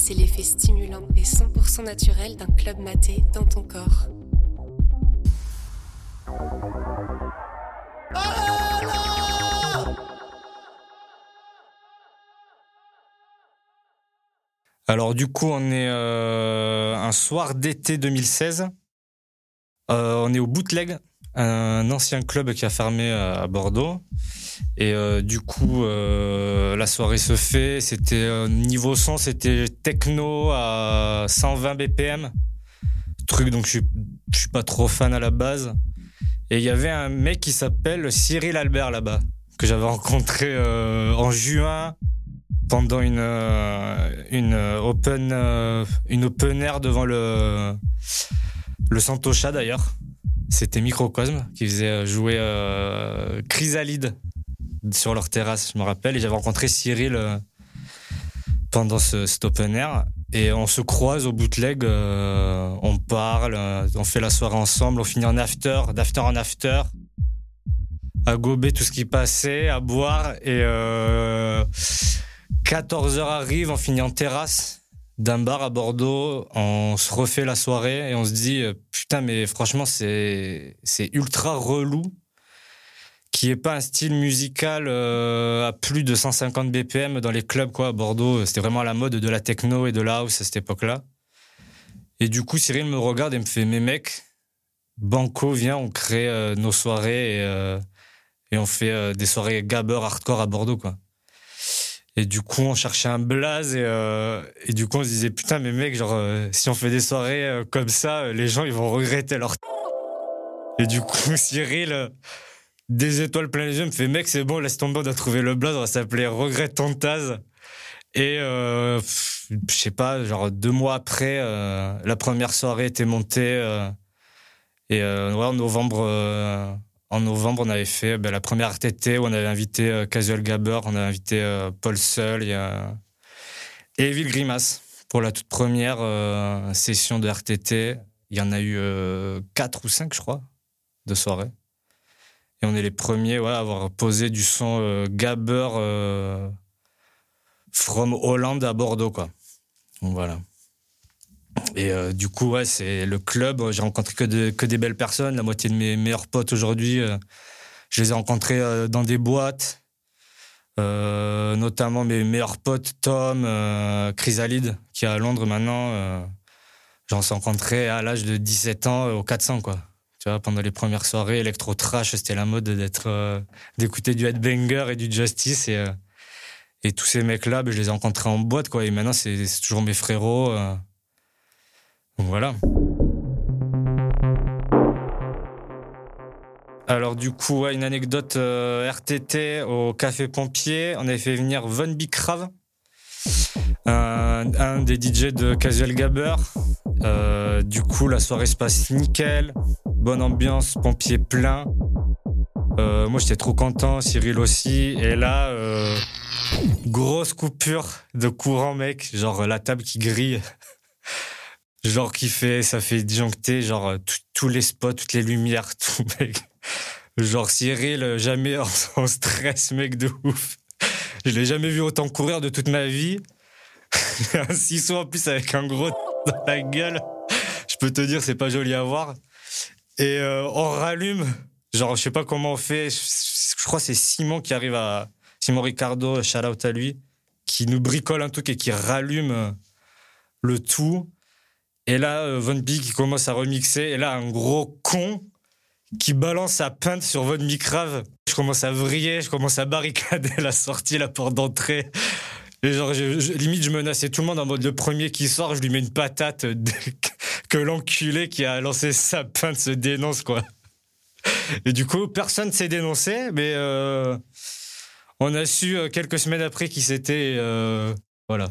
c'est l'effet stimulant et 100% naturel d'un club maté dans ton corps. Alors du coup, on est euh, un soir d'été 2016. Euh, on est au Bootleg, un ancien club qui a fermé à Bordeaux. Et euh, du coup, la soirée se fait. C'était niveau son, c'était techno à 120 BPM. Truc donc je suis, suis pas trop fan à la base. Et il y avait un mec qui s'appelle Cyril Albert là-bas que j'avais rencontré en juin pendant une euh, euh, open euh, air devant le le Santocha d'ailleurs. C'était Microcosme qui faisait jouer Chrysalide sur leur terrasse, je me rappelle. Et j'avais rencontré Cyril pendant ce, cet open air. Et on se croise au bootleg, on parle, on fait la soirée ensemble, on finit en after, d'after en after, à gober tout ce qui passait, à boire. Et 14h arrive, on finit en terrasse d'un bar à Bordeaux, on se refait la soirée et on se dit euh, putain mais franchement c'est c'est ultra relou qui est pas un style musical euh, à plus de 150 BPM dans les clubs quoi à Bordeaux, c'était vraiment la mode de la techno et de la house à cette époque-là. Et du coup Cyril me regarde et me fait mais mec, Banco viens, on crée euh, nos soirées et, et on fait des soirées gabber hardcore à Bordeaux quoi. Et du coup, on cherchait un blaze et, euh, et du coup, on se disait putain, mais mec, genre, euh, si on fait des soirées euh, comme ça, les gens ils vont regretter leur. Et du coup, Cyril, des étoiles plein les yeux, me fait mec, c'est bon, laisse tomber, on trouver le blaze, on va s'appeler Regret ton Et je sais pas, genre deux mois après, la première soirée était montée. et ouais, en novembre en novembre, on avait fait ben, la première RTT où on avait invité euh, Casual Gabber, on avait invité euh, Paul Seul et, Evil Grimace pour la toute première euh, session de RTT. Il y en a eu quatre ou cinq, je crois, de soirée. Et on est les premiers à avoir posé du son Gabber from Hollande à Bordeaux, quoi. Donc voilà. Et euh, du coup, ouais, c'est le club. J'ai rencontré que, que des belles personnes. La moitié de mes meilleurs potes aujourd'hui, euh, je les ai rencontrés euh, dans des boîtes. notamment mes meilleurs potes, Tom, Chrysalide, qui est à Londres maintenant. J'en suis rencontré à l'âge de 17 ans au 400, quoi. Tu vois, pendant les premières soirées, électro trash, c'était la mode d'être, d'écouter du headbanger et du justice et, et tous ces mecs-là, ben, je les ai rencontrés en boîte, quoi. Et maintenant, c'est toujours mes frérots. Voilà. Alors du coup, une anecdote euh, RTT au Café Pompier. On avait fait venir Von Bicrave, un, des DJ de Casual Gabber. Euh, du coup, la soirée se passe nickel, bonne ambiance, pompier plein. Euh, moi, j'étais trop content, Cyril aussi. Et là, grosse coupure de courant, mec. Genre la table qui grille genre qui fait, ça fait disjoncter, genre euh, tous les spots, toutes les lumières, tout mec. Genre Cyril, euh, jamais en, stress, mec de ouf. Je l'ai jamais vu autant courir de toute ma vie. un ciseau en plus avec un gros dans la gueule. Je peux te dire, c'est pas joli à voir. Et euh, on rallume. Genre, je sais pas comment on fait. Je, crois c'est Simon qui arrive à Simon Ricardo, shout out à lui, qui nous bricole un truc et qui rallume le tout. Et là, euh, Von Big qui commence à remixer. Et là, un gros con qui balance sa pinte sur Von Micrave. Je commence à vriller, je commence à barricader la sortie, la porte d'entrée. Genre, limite, je menaçais tout le monde en mode le premier qui sort, je lui mets une patate que l'enculé qui a lancé sa pinte se dénonce, quoi. Et du coup, personne s'est dénoncé, mais euh, on a su euh, quelques semaines après qui c'était. voilà.